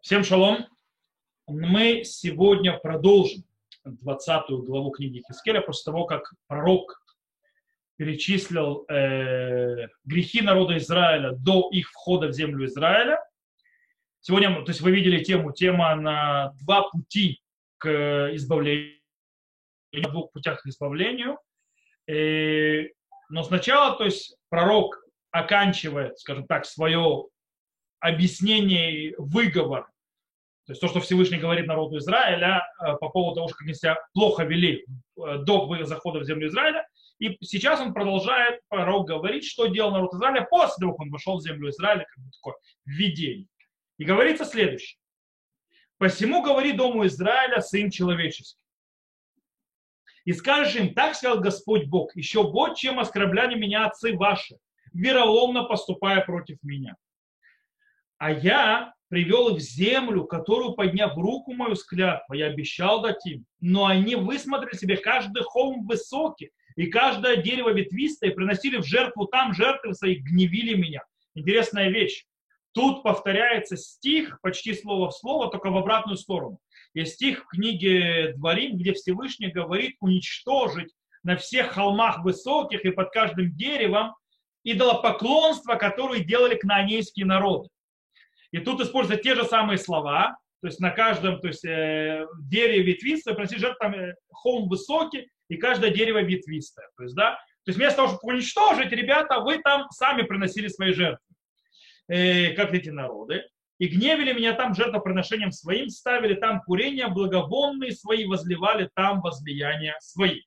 Всем шалом. Мы сегодня продолжим 20 главу книги Хискеля после того, как пророк перечислил э, грехи народа Израиля до их входа в землю Израиля. Сегодня, то есть вы видели тему, тема на два пути к избавлению, на двух путях к избавлению. И, э, но сначала, то есть пророк оканчивает, скажем так, свое объяснение, выговор, то есть то, что Всевышний говорит народу Израиля э, по поводу того, что они себя плохо вели э, до захода в землю Израиля, и сейчас он продолжает пророк говорить, что делал народ Израиля после того, как он вошел в землю Израиля, как бы такое введение. И говорится следующее. «Посему говори дому Израиля, сын человеческий. И скажешь им, так сказал Господь Бог, еще вот чем оскорбляли меня отцы ваши, вероломно поступая против меня. А я привел их в землю, которую, подняв руку мою с я обещал дать им. Но они высмотрели себе каждый холм высокий и каждое дерево ветвистое, приносили в жертву там жертвы свои, гневили меня. Интересная вещь. Тут повторяется стих почти слово в слово, только в обратную сторону. Есть стих в книге Дворим, где Всевышний говорит уничтожить на всех холмах высоких и под каждым деревом идолопоклонство, которое делали кнаанейские народы. И тут используются те же самые слова, то есть на каждом то есть, э, дереве ветвистое, приносить жертву, э, холм высокий, и каждое дерево ветвистое. То есть, да, то есть вместо того, чтобы уничтожить, ребята, вы там сами приносили свои жертвы, э, как эти народы. И гневили меня там жертвоприношением своим, ставили там курения благовонные свои, возливали там возлияния свои.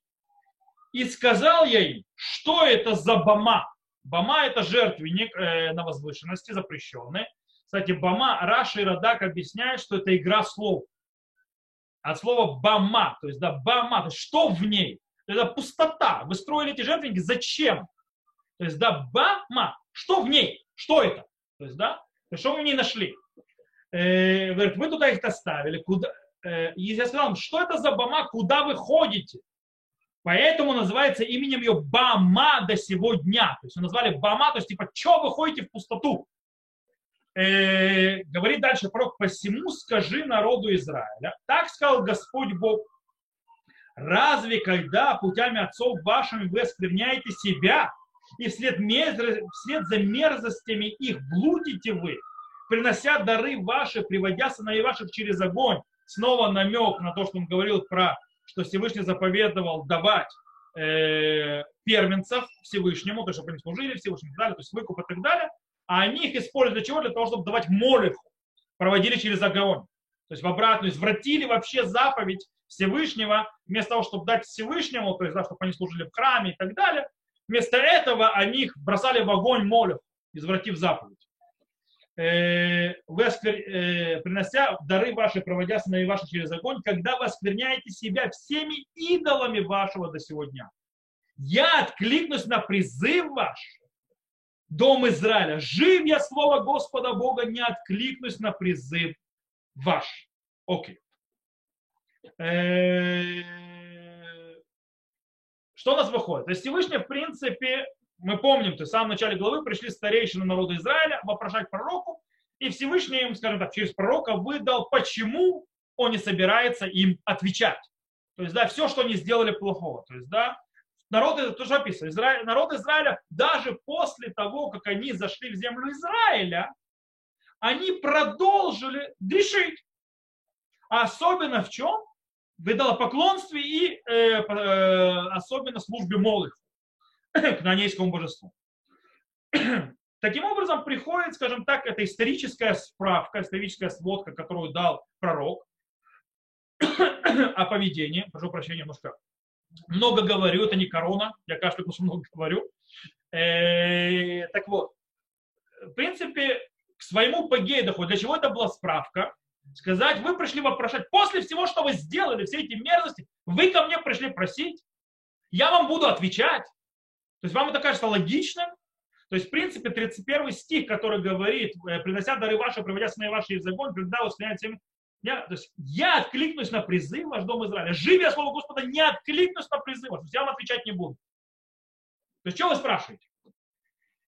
И сказал я им, что это за бама? Бама это жертвенник э, на возвышенности, запрещенный. Кстати, бама, Раша и Радак объясняют, что это игра слов. От слова бама, то есть да, бама, то есть что в ней? Это пустота. Вы строили эти жертвенники, зачем? То есть да, бама, что в ней? Что это? То есть да, то что вы в ней нашли? Э, говорит, вы туда их оставили, куда? Э, и я сказал, что это за бама, куда вы ходите? Поэтому называется именем ее Бама до сего дня. То есть назвали Бама, то есть типа, что вы ходите в пустоту? Э, говорит дальше пророк, посему скажи народу Израиля, так сказал Господь Бог, разве когда путями отцов вашими вы оскверняете себя, и вслед, вслед за мерзостями их блудите вы, принося дары ваши, приводя сыновей ваших через огонь, снова намек на то, что он говорил про, что Всевышний заповедовал давать э, первенцев Всевышнему, то чтобы они служили Всевышнему и так далее, то есть выкуп и так далее, а они их используют для чего? Для того, чтобы давать молиху, проводили через огонь. То есть в обратную, извратили вообще заповедь Всевышнего, вместо того, чтобы дать Всевышнему, то есть, да, чтобы они служили в храме и так далее, вместо этого они их бросали в огонь молиху, извратив заповедь. Э, вы осквер... э, принося дары ваши, проводя сыновей ваши через огонь, когда вы оскверняете себя всеми идолами вашего до сегодня. Я откликнусь на призыв ваш, дом Израиля. Жив я слово Господа Бога, не откликнусь на призыв ваш. Окей. Э, что у нас выходит? То есть Всевышний, в принципе, мы помним, то есть в самом начале главы пришли старейшины народа Израиля вопрошать пророку, и Всевышний им, скажем так, через пророка выдал, почему он не собирается им отвечать. То есть, да, все, что они сделали плохого. То есть, да, народ, это тоже описано, Израиль, народ Израиля даже после того, как они зашли в землю Израиля, они продолжили грешить. Особенно в чем? В идолопоклонстве и э, э, особенно службе молых к нанейскому божеству. Таким образом, приходит, скажем так, это историческая справка, историческая сводка, которую дал пророк о поведении, прошу прощения, немножко много говорю, это не корона, я кажется, потому что много говорю. Э, так вот, в принципе, к своему погею доходит. Для чего это была справка? Сказать, вы пришли вопрошать, после всего, что вы сделали, все эти мерзости, вы ко мне пришли просить, я вам буду отвечать. То есть вам это кажется логичным? То есть, в принципе, 31 стих, который говорит, «Э, принося дары ваши, приводя сны ваши из огонь, когда вы всеми я, то есть, я откликнусь на призыв ваш дом Израиля. Живи я слово Господа, не откликнусь на призыв ваш. Я вам отвечать не буду. То есть, что вы спрашиваете?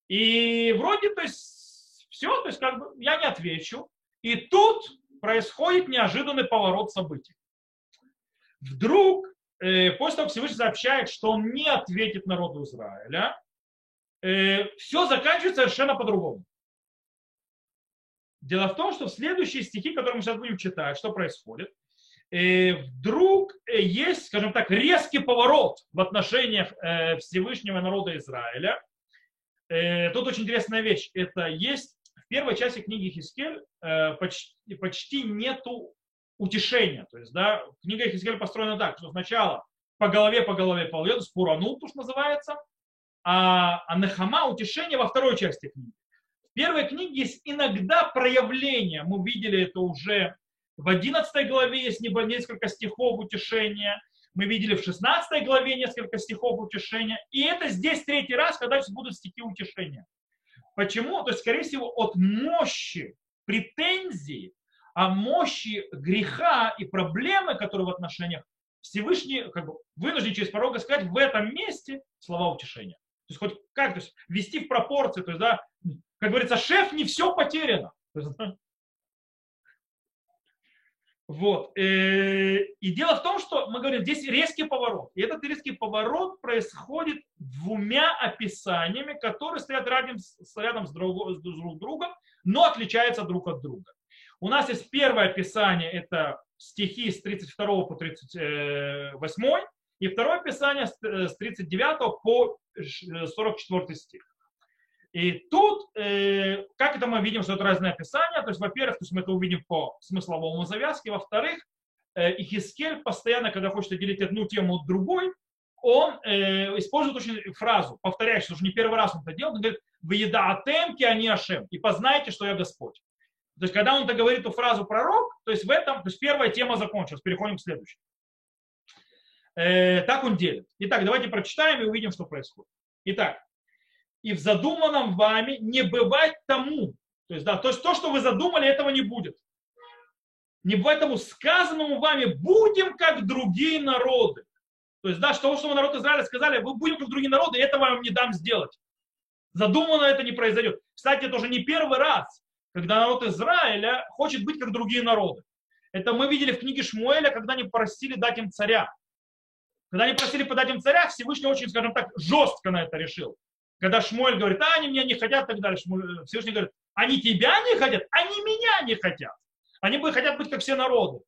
И вроде, то есть, все, то есть, как бы, я не отвечу. И тут происходит неожиданный поворот событий. Вдруг, э, после того, как Всевышний сообщает, что он не ответит народу Израиля, э, все заканчивается совершенно по-другому. Дело в том, что в следующие стихи, которые мы сейчас будем читать, что происходит, э, вдруг э, есть, скажем так, резкий поворот в отношениях э, Всевышнего народа Израиля. Тут очень интересная вещь. Это есть в первой части книги Хискель почти, почти нету утешения. То есть, да, книга Хискель построена так, что сначала по голове, по голове, по голове, спуранут, что называется, а, а нахама, утешение во второй части книги. Первой книге есть иногда проявление, мы видели это уже в 11 главе есть несколько стихов утешения, мы видели в 16 главе несколько стихов утешения, и это здесь третий раз, когда будут стихи утешения. Почему? То есть, скорее всего, от мощи претензий, а мощи греха и проблемы, которые в отношениях Всевышний как бы, вынужден через порога сказать в этом месте слова утешения. То есть хоть как, то есть вести в пропорции, то есть, да, как говорится, шеф, не все потеряно. Вот. Э, и дело в том, что мы говорим, здесь резкий поворот. И этот резкий поворот происходит двумя описаниями, которые стоят рядом, рядом с, друг, с друг другом, но отличаются друг от друга. У нас есть первое описание, это стихи с 32 по 38, и второе описание с 39 по 44 стих. И тут, э, как это мы видим, что это разные описания. То есть, во-первых, то есть мы это увидим по смысловому завязке. Во-вторых, э, Ихискель постоянно, когда хочет отделить одну тему от другой, он э, использует очень фразу, повторяющую, уже не первый раз он это делает, он говорит, вы еда атемки, а не ашем, и познайте, что я Господь. То есть, когда он это говорит эту фразу пророк, то есть в этом, то есть первая тема закончилась, переходим к следующей. Э, так он делит. Итак, давайте прочитаем и увидим, что происходит. Итак, и в задуманном вами не бывать тому. То есть, да, то есть то, что вы задумали, этого не будет. Не бывает тому сказанному вами, будем как другие народы. То есть, да, что, что вы народ Израиля сказали, вы будем как другие народы, и этого я вам не дам сделать. Задумано это не произойдет. Кстати, это уже не первый раз, когда народ Израиля хочет быть как другие народы. Это мы видели в книге Шмуэля, когда они просили дать им царя. Когда они просили подать им царя, Всевышний очень, скажем так, жестко на это решил. Когда Шмуэль говорит, а они меня не хотят, так далее, Шмуэль, Всевышний говорит, они тебя не хотят, они меня не хотят. Они бы хотят быть как все народы.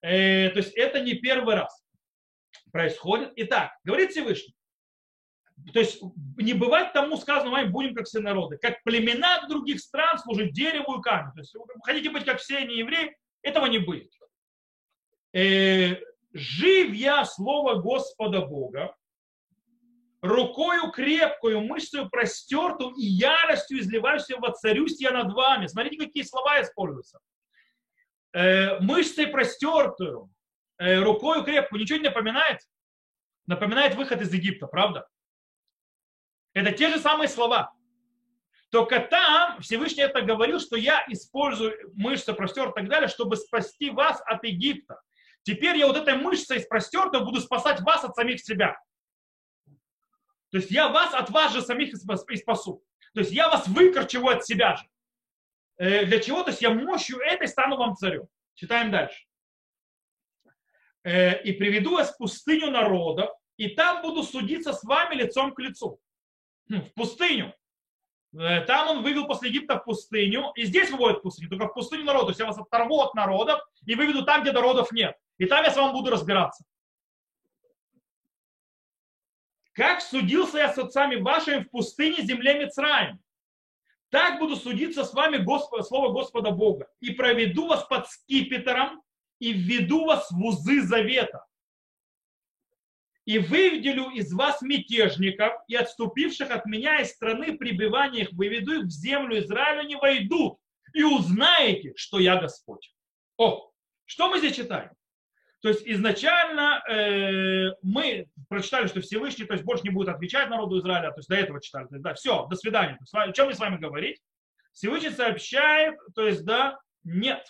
Э, то есть это не первый раз происходит. Итак, говорит Всевышний, то есть не бывает тому сказано вами, будем как все народы. Как племена других стран служат дереву и камню. То есть вы хотите быть как все не евреи, этого не будет. Э, жив я слово Господа Бога, рукою крепкую, мышцей простерту и яростью изливающую воцарюсь я над вами. Смотрите, какие слова используются. Э, мышцей простертую, э, рукою крепкую. Ничего не напоминает? Напоминает выход из Египта, правда? Это те же самые слова. Только там Всевышний это говорил, что я использую мышцы простер и так далее, чтобы спасти вас от Египта. Теперь я вот этой мышцей простертой буду спасать вас от самих себя. То есть я вас от вас же самих и спасу. То есть я вас выкорчеву от себя же. Э, для чего? То есть я мощью этой стану вам царем. Читаем дальше. Э, и приведу вас в пустыню народов, и там буду судиться с вами лицом к лицу. Хм, в пустыню. Э, там он вывел после Египта в пустыню, и здесь выводит в пустыню, только в пустыню народу. То есть я вас оторву от народов и выведу там, где народов нет. И там я с вами буду разбираться. Как судился я с отцами вашими в пустыне земле Мицраем, так буду судиться с вами Господа, слово Господа Бога. И проведу вас под скипетром и введу вас в узы завета. И выведелю из вас мятежников и отступивших от меня из страны пребывания их, выведу их в землю Израиля, не войдут. И узнаете, что я Господь. О, что мы здесь читаем? То есть изначально э, мы прочитали, что Всевышний, то есть больше не будет отвечать народу Израиля, то есть до этого читали, то есть, да, все, до свидания. То есть, о чем мне с вами говорить? Всевышний сообщает, то есть, да, нет.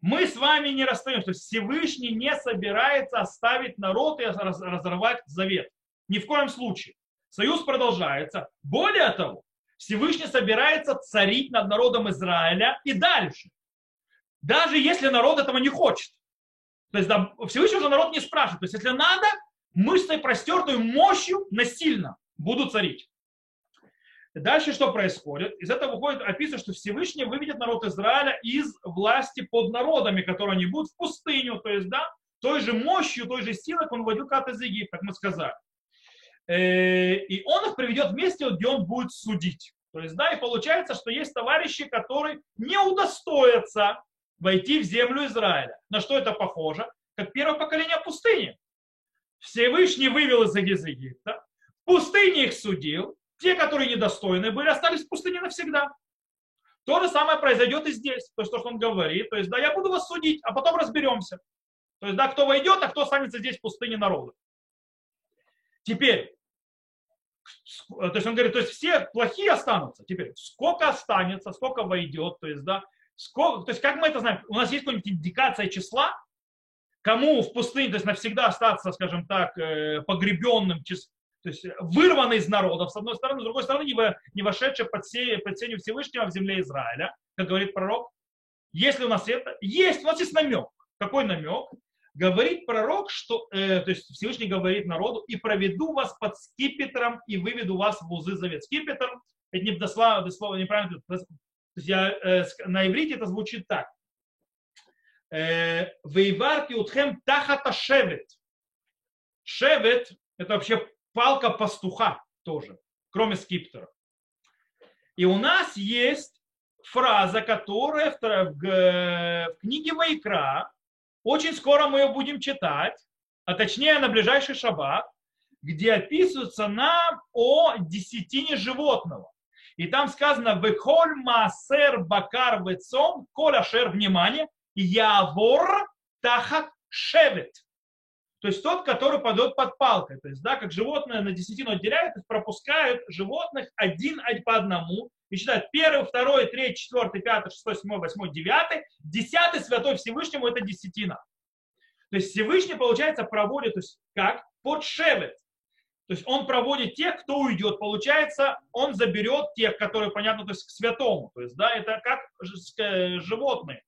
Мы с вами не расстаемся. То есть Всевышний не собирается оставить народ и разорвать завет. Ни в коем случае. Союз продолжается. Более того, Всевышний собирается царить над народом Израиля и дальше. Даже если народ этого не хочет. То есть да, Всевышний уже народ не спрашивает. То есть если надо, мышцей простертой мощью насильно будут царить. Дальше что происходит? Из этого выходит, описывает, что Всевышний выведет народ Израиля из власти под народами, которые они будут в пустыню, то есть, да, той же мощью, той же силой, как он вводил когда-то из Египта, как мы сказали. Э, и он их приведет вместе, где он будет судить. То есть, да, и получается, что есть товарищи, которые не удостоятся войти в землю Израиля. На что это похоже? Как первое поколение пустыни. Всевышний вывел из Египта, в пустыне их судил, те, которые недостойны были, остались в пустыне навсегда. То же самое произойдет и здесь. То есть то, что он говорит. То есть, да, я буду вас судить, а потом разберемся. То есть, да, кто войдет, а кто останется здесь в пустыне народа. Теперь, то есть он говорит, то есть все плохие останутся. Теперь, сколько останется, сколько войдет, то есть, да, сколько, то есть как мы это знаем? У нас есть какая-нибудь индикация числа, кому в пустыне, то есть навсегда остаться, скажем так, э, погребенным, то есть вырванный из народов, с одной стороны, с другой стороны, не вошедший под, се, под сенью Всевышнего в земле Израиля, как говорит пророк. Если у нас это, есть, у нас есть намек. Какой намек? Говорит пророк, что, э, то есть Всевышний говорит народу, и проведу вас под скипетром и выведу вас в узы завет. Скипетр, это не дословно, дословно неправильно, есть я, э, на иврите это звучит так. Э, Вейварки утхем тахата шевет. Шевет – это вообще палка пастуха тоже, кроме скиптера. И у нас есть фраза, которая в, в книге Вайкра, очень скоро мы ее будем читать, а точнее на ближайший шаббат, где описывается нам о десятине животного. И там сказано «Вехоль маасер бакар вецом, коля шер, внимание, явор тахат шевет». То есть тот, который падет под палкой. То есть, да, как животное на десятину отделяют, то есть пропускают животных один по одному и считают первый, второй, третий, четвертый, пятый, шестой, седьмой, восьмой, девятый. Десятый святой Всевышнему это десятина. То есть Всевышний, получается, проводит, то есть как? Под шевет. То есть он проводит тех, кто уйдет. Получается, он заберет тех, которые, понятно, то есть к святому. То есть, да, это как животные.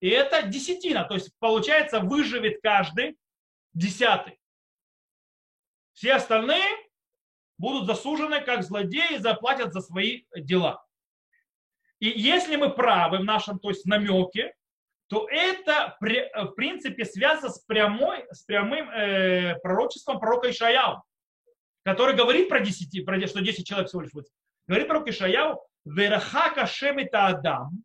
И это десятина. То есть, получается, выживет каждый, десятый. Все остальные будут засужены как злодеи и заплатят за свои дела. И если мы правы в нашем то есть, намеке, то это в принципе связано с, прямой, с прямым э, пророчеством пророка Ишаяу, который говорит про 10, про, что 10 человек всего лишь будет. Говорит пророк Ишаяу, «Верахака шемита адам,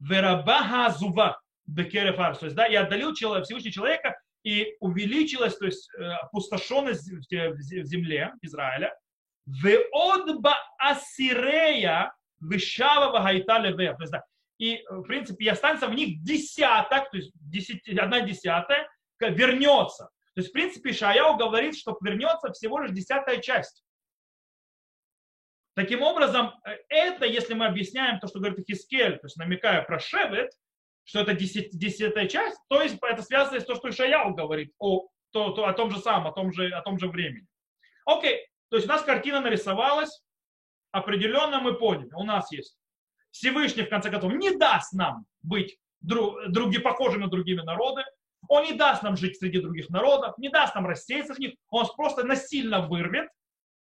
верабаха зува бекерефарс». То есть, да, и отдалил человек, Всевышний человека и увеличилась, то есть э, опустошенность в земле Израиля. Веодба асирея вышава гайта левер. То есть, да, и, в принципе, и останется в них десяток, то есть десять, одна десятая, вернется. То есть, в принципе, Шаяу говорит, что вернется всего лишь десятая часть. Таким образом, э, это, если мы объясняем то, что говорит Хискель, то есть намекая про Шевет, что это десятая часть, то есть это связано с тем, что Ишаяу говорит о, то, то, о том же самом, о том же, о том же времени. Окей, то есть у нас картина нарисовалась, определенно мы поняли, у нас есть Всевышний, в конце концов, не даст нам быть друг, други, похожими на другими народы, он не даст нам жить среди других народов, не даст нам рассеяться в них, он просто насильно вырвет,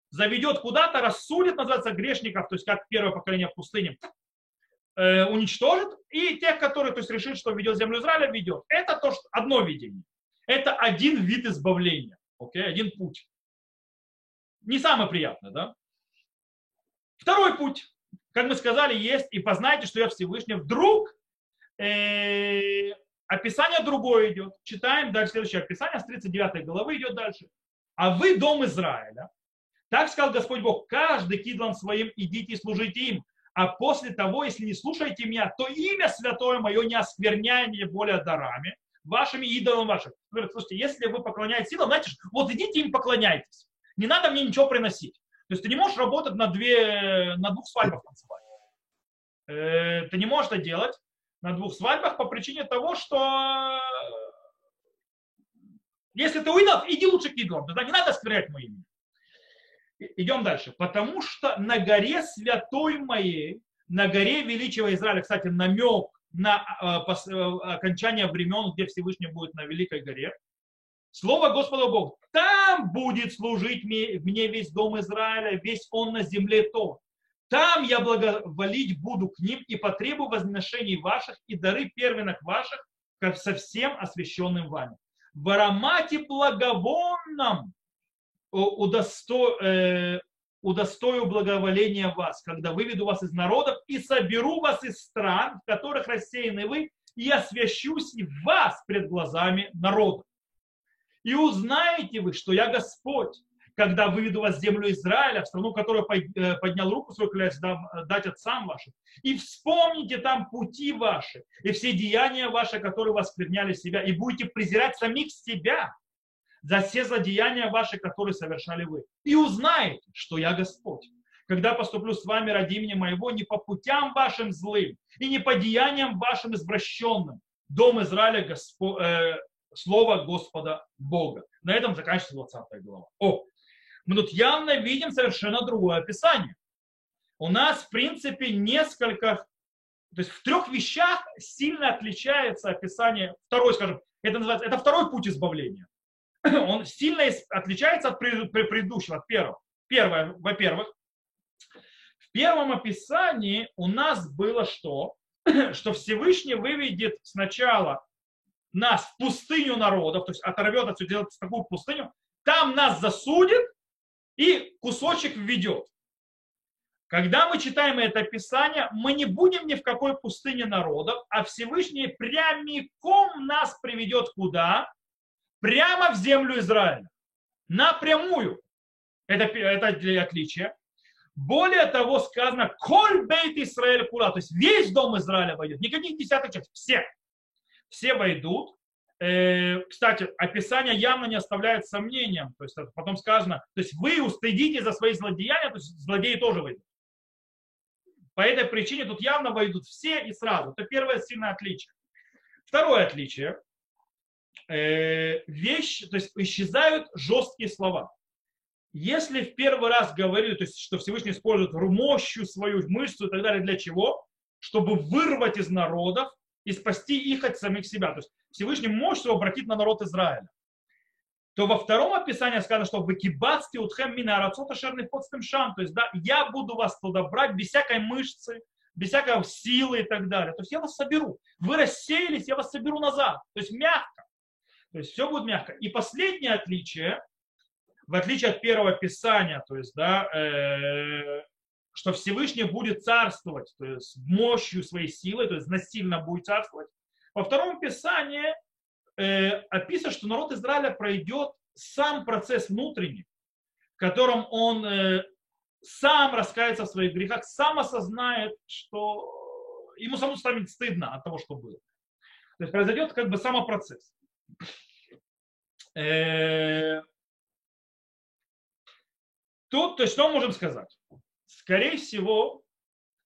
заведет куда-то, рассудит, называется, грешников, то есть как первое поколение в пустыне, Э, уничтожит, и тех, которые то есть, решит, что ведет землю Израиля, ведет. Это то, что одно видение. Это один вид избавления. Okay? Один путь. Не самый приятный, да? Второй путь. Как мы сказали, есть, и познайте, что я Всевышний. Вдруг э, описание другое идет. Читаем дальше следующее описание, с 39 главы идет дальше. А вы, дом Израиля, так сказал Господь Бог, каждый кидлом своим идите и служите им, а после того, если не слушаете меня, то имя святое мое не оскверняя мне более дарами, вашими идолами вашим. Говорит, слушайте, если вы поклоняетесь идолам, знаете, вот идите им поклоняйтесь. Не надо мне ничего приносить. То есть ты не можешь работать на, две, на двух свадьбах танцевать. Э, ты не можешь это делать на двух свадьбах по причине того, что если ты у идолов, иди лучше к идолам. Тогда не надо осквернять мое имя. идем дальше. Потому что на горе святой моей, на горе величия Израиля, кстати, намек на э, э, окончание времен, где Всевышний будет на Великой горе, Слово Господа Бога. Там будет служить мне весь дом Израиля, весь он на земле то. Там я благоволить буду к ним и потребую возношений ваших и дары первенных ваших со всем освященным вами. В аромате благовонном удосто, э, удостою благоволения вас, когда выведу вас из народов и соберу вас из стран, в которых рассеяны вы, и освящусь вас пред глазами народа. И узнаете вы, что я Господь, когда выведу вас в землю Израиля, в страну, которую э, поднял руку свою, клясть дать отцам вашим. И вспомните там пути ваши и все деяния ваши, которые вас предняли себя, и будете презирать самих себя за все злодеяния ваши, которые совершали вы. И узнаете, что я Господь когда поступлю с вами ради имени моего, не по путям вашим злым и не по деяниям вашим извращенным. Дом Израиля, Госпо, э, слово Господа Бога. На этом заканчивается 20 глава. О, мы тут явно видим совершенно другое описание. У нас, в принципе, несколько, то есть в трех вещах сильно отличается описание, второй, скажем, это называется, это второй путь избавления. Он сильно отличается от предыдущего, от первого. Первое, во-первых, в первом описании у нас было что? Что Всевышний выведет сначала нас в пустыню народов, то есть оторвет отсюда, делает такую пустыню, там нас засудит и кусочек введет. Когда мы читаем это описание, мы не будем ни в какой пустыне народов, а Всевышний прямиком нас приведет куда? Прямо в землю Израиля. Напрямую. Это, это отличие. Более того, сказано, коль бейт Израиль кула, то есть весь дом Израиля войдет, никаких десятых частей, все все войдут. Э, кстати, описание явно не оставляет сомнением. То есть потом сказано, то есть вы устыдите за свои злодеяния, то есть злодеи тоже выйдут. По этой причине тут явно войдут все и сразу. Это первое сильное отличие. Второе отличие. Э, вещь, то есть исчезают жесткие слова. Если в первый раз говорили, то есть, что Всевышний использует мощью свою мышцу и так далее, для чего? Чтобы вырвать из народов и спасти их от самих себя. То есть Всевышний мощь его обратить на народ Израиля. То во втором описании сказано, что вы кибацки утхем мина арацота шерных подстым шам. То есть, да, я буду вас туда брать без всякой мышцы, без всякой силы и так далее. То есть я вас соберу. Вы рассеялись, я вас соберу назад. То есть мягко. То есть все будет мягко. И последнее отличие, в отличие от первого писания, то есть, да, э, что Всевышний будет царствовать, то есть мощью своей силы, то есть насильно будет царствовать. Во втором Писании э, описано, что народ Израиля пройдет сам процесс внутренний, в котором он э, сам раскается в своих грехах, сам осознает, что ему самому станет стыдно от того, что было. То есть произойдет как бы самопроцесс. Э, тут, то есть что можем сказать? Скорее всего,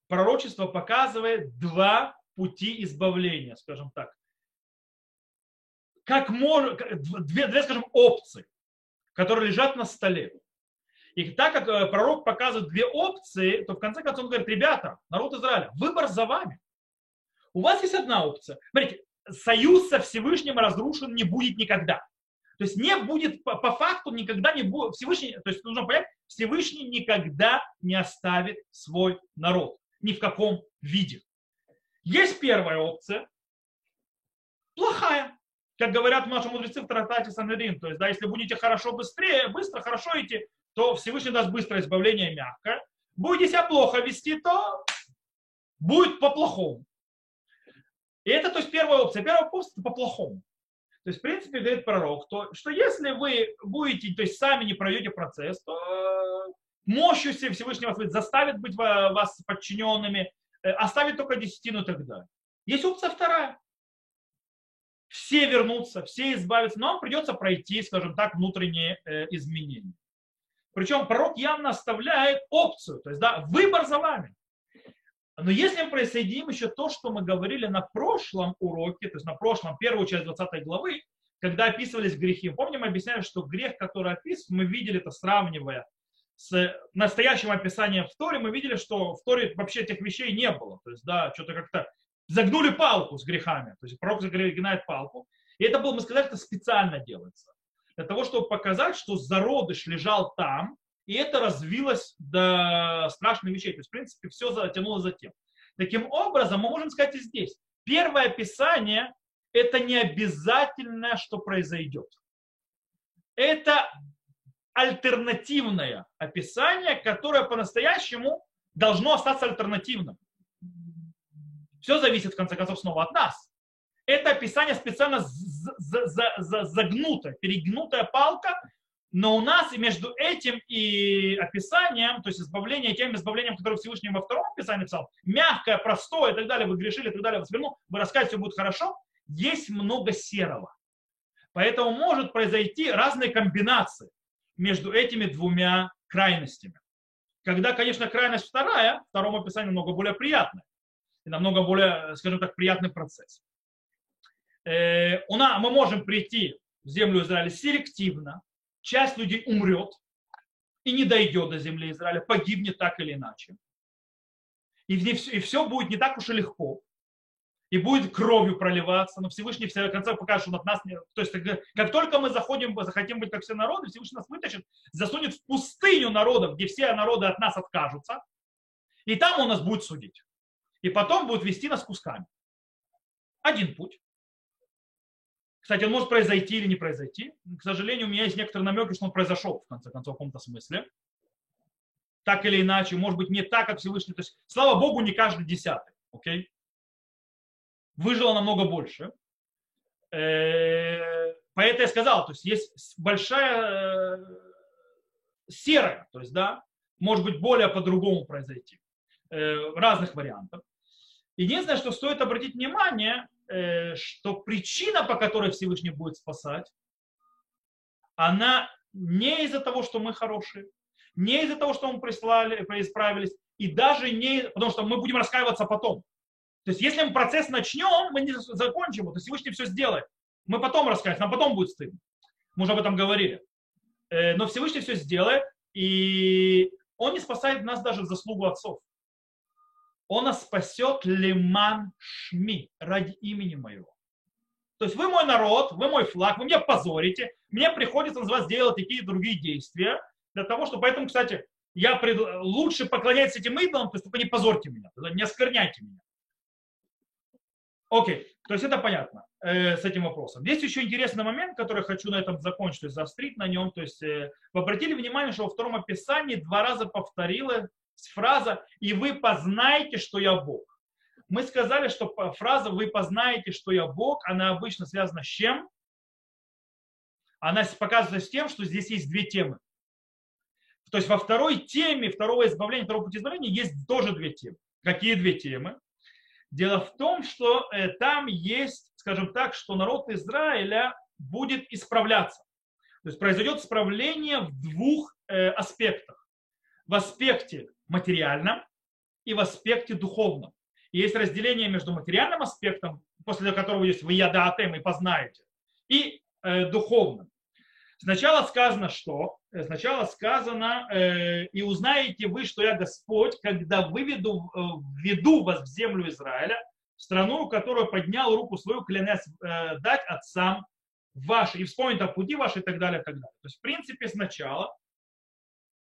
пророчество показывает два пути избавления, скажем так. Как можно, две, две, скажем, опции, которые лежат на столе. И так как э, пророк показывает две опции, то в конце концов он говорит, ребята, народ Израиля, выбор за вами. У вас есть одна опция. Смотрите, союз со Всевышним разрушен не будет никогда. То есть не будет, по, по факту никогда не будет, Всевышний, то есть нужно понять, Всевышний никогда не оставит свой народ. Ни в каком виде. Есть первая опция, плохая. Как говорят наши мудрецы в Таратате Санерин. То есть, да, если будете хорошо быстрее, быстро, хорошо идти, то Всевышний даст быстрое избавление мягко. Будете себя плохо вести, то будет по-плохому. И это, то есть, первая опция. Первая опция по-плохому. То есть, в принципе, говорит пророк, то, что если вы будете, то есть сами не пройдете процесс, то мощью Всевышнего заставит быть вас подчиненными, э, оставит только десятину и так далее. Есть опция вторая. Все вернутся, все избавятся, но вам придется пройти, скажем так, внутренние э, изменения. Причем пророк явно оставляет опцию, то есть да, выбор за вами. Но если мы присоединим еще то, что мы говорили на прошлом уроке, то есть на прошлом, первую часть 20 главы, когда описывались грехи. Помним, мы объясняли, что грех, который описан, мы видели это, сравнивая с настоящим описанием в Торе, мы видели, что в Торе вообще этих вещей не было. То есть, да, что-то как-то загнули палку с грехами. То есть пророк загинает палку. И это было, мы сказали, это специально делается. Для того, чтобы показать, что зародыш лежал там, и это развилось до страшных вещей. То есть, в принципе, все затянуло за тем. Таким образом, мы можем сказать и здесь. Первое описание – это не обязательно, что произойдет. Это альтернативное описание, которое по-настоящему должно остаться альтернативным. Все зависит, в конце концов, снова от нас. Это описание специально загнутое, перегнутая палка, но у нас и между этим и описанием, то есть избавление тем избавлением, которое Всевышний во втором описании писал, мягкое, простое и так далее, вы грешили и так далее, вас верну, вы рассказать, все будет хорошо, есть много серого. Поэтому может произойти разные комбинации между этими двумя крайностями. Когда, конечно, крайность вторая, в втором описании намного более приятная. И намного более, скажем так, приятный процесс. Э, у нас, мы можем прийти в землю Израиля селективно, часть людей умрет и не дойдет до земли Израиля, погибнет так или иначе. И, и все будет не так уж и легко. И будет кровью проливаться, но Всевышний в конце покажет, что над нас не... То есть, как только мы заходим, захотим быть как все народы, Всевышний нас вытащит, засунет в пустыню народов, где все народы от нас откажутся, и там он нас будет судить. И потом будет вести нас кусками. Один путь. Кстати, он может произойти или не произойти. К сожалению, у меня есть некоторые намеки, что он произошел, в конце концов, в каком-то смысле. Так или иначе, может быть, не так, как Всевышний. То есть, слава Богу, не каждый десятый. Окей? Выжило намного больше. Э, поэтому я сказал, то есть есть большая э, серая, то есть, да, может быть, более по-другому произойти. Э, разных вариантов. Единственное, что стоит обратить внимание, что причина, по которой Всевышний будет спасать, она не из-за того, что мы хорошие, не из-за того, что мы прислали, исправились, и даже не, потому что мы будем раскаиваться потом. То есть, если мы процесс начнем, мы не закончим его, то Всевышний все сделает. Мы потом раскаемся, нам потом будет стыдно. Мы уже об этом говорили. Э, но Всевышний все сделает, и он не спасает нас даже в заслугу отцов он нас спасет лиман шми, ради имени моего. То есть вы мой народ, вы мой флаг, вы меня позорите, мне приходится на вас делать такие другие действия, для того, чтобы, поэтому, кстати, я пред... лучше поклоняться этим идолам, то есть только не позорьте меня, не оскверняйте меня. Окей, то есть это понятно э, с этим вопросом. Есть еще интересный момент, который хочу на этом закончить, то есть заострить на нем. То есть э, вы обратили внимание, что во втором описании два раза повторила фраза «и вы познаете, что я Бог». Мы сказали, что фраза «вы познаете, что я Бог», она обычно связана с чем? Она показывает с тем, что здесь есть две темы. То есть во второй теме второго избавления, второго пути избавления есть тоже две темы. Какие две темы? Дело в том, что э, там есть, скажем так, что народ Израиля будет исправляться. То есть произойдет исправление в двух э, аспектах. В аспекте материальном и в аспекте духовном. И есть разделение между материальным аспектом, после которого есть вы ядатем и познаете, и э, духовным. Сначала сказано что? Э, сначала сказано, э, и узнаете вы, что я Господь, когда выведу, э, введу вас в землю Израиля, страну, которую поднял руку свою, клянясь э, дать отцам ваши, и вспомнит о пути ваши и так далее, и так далее. То есть, в принципе, сначала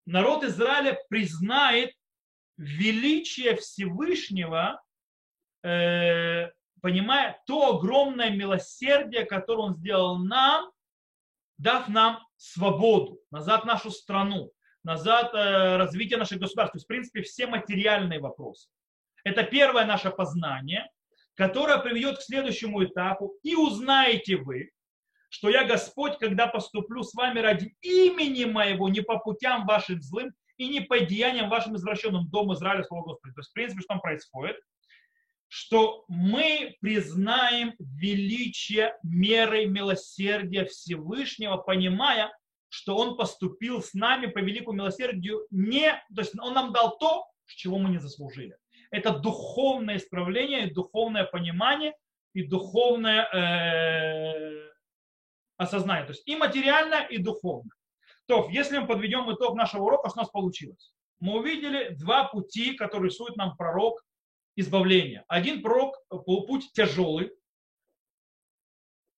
народ Израиля признает величие Всевышнего, э, понимая то огромное милосердие, которое Он сделал нам, дав нам свободу, назад нашу страну, назад э, развитие наших государств. То есть, в принципе, все материальные вопросы. Это первое наше познание, которое приведет к следующему этапу. И узнаете вы, что я Господь, когда поступлю с вами ради имени моего, не по путям вашим злым и не по деяниям вашим извращенным, дом Израиля, слова Господа. То есть, в принципе, что там происходит? Что мы признаем величие меры милосердия Всевышнего, понимая, что Он поступил с нами по великому милосердию не, то есть Он нам дал то, чего мы не заслужили. Это духовное исправление, духовное понимание и духовное э, осознание. То есть и материально, и духовно. То, если мы подведем итог нашего урока, что у нас получилось? Мы увидели два пути, которые рисует нам пророк избавления. Один пророк, путь тяжелый,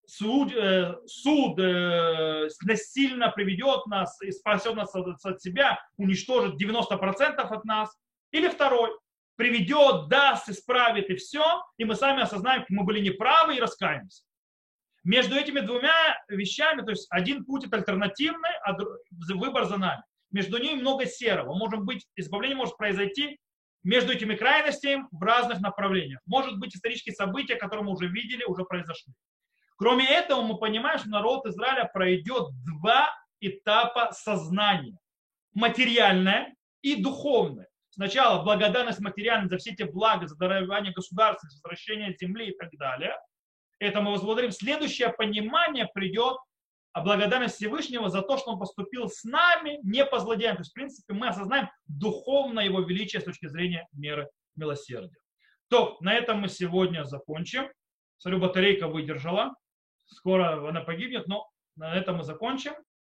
суд, э, суд э, насильно приведет нас и спасет нас от, от себя, уничтожит 90% от нас. Или второй, приведет, даст, исправит и все, и мы сами осознаем, что мы были неправы и раскаемся. Между этими двумя вещами, то есть один путь это альтернативный, а выбор за нами. Между ними много серого. Может быть, избавление может произойти между этими крайностями в разных направлениях. Может быть, исторические события, которые мы уже видели, уже произошли. Кроме этого, мы понимаем, что народ Израиля пройдет два этапа сознания. Материальное и духовное. Сначала благодарность материальная за все эти блага, за дарование государства, за возвращение земли и так далее. Это мы возблагодарим. Следующее понимание придет о благодарность Всевышнего за то, что Он поступил с нами не по злодеям. То есть, в принципе, мы осознаем духовно Его величие с точки зрения меры милосердия. То, на этом мы сегодня закончим. Смотрю, батарейка выдержала. Скоро она погибнет, но на этом мы закончим.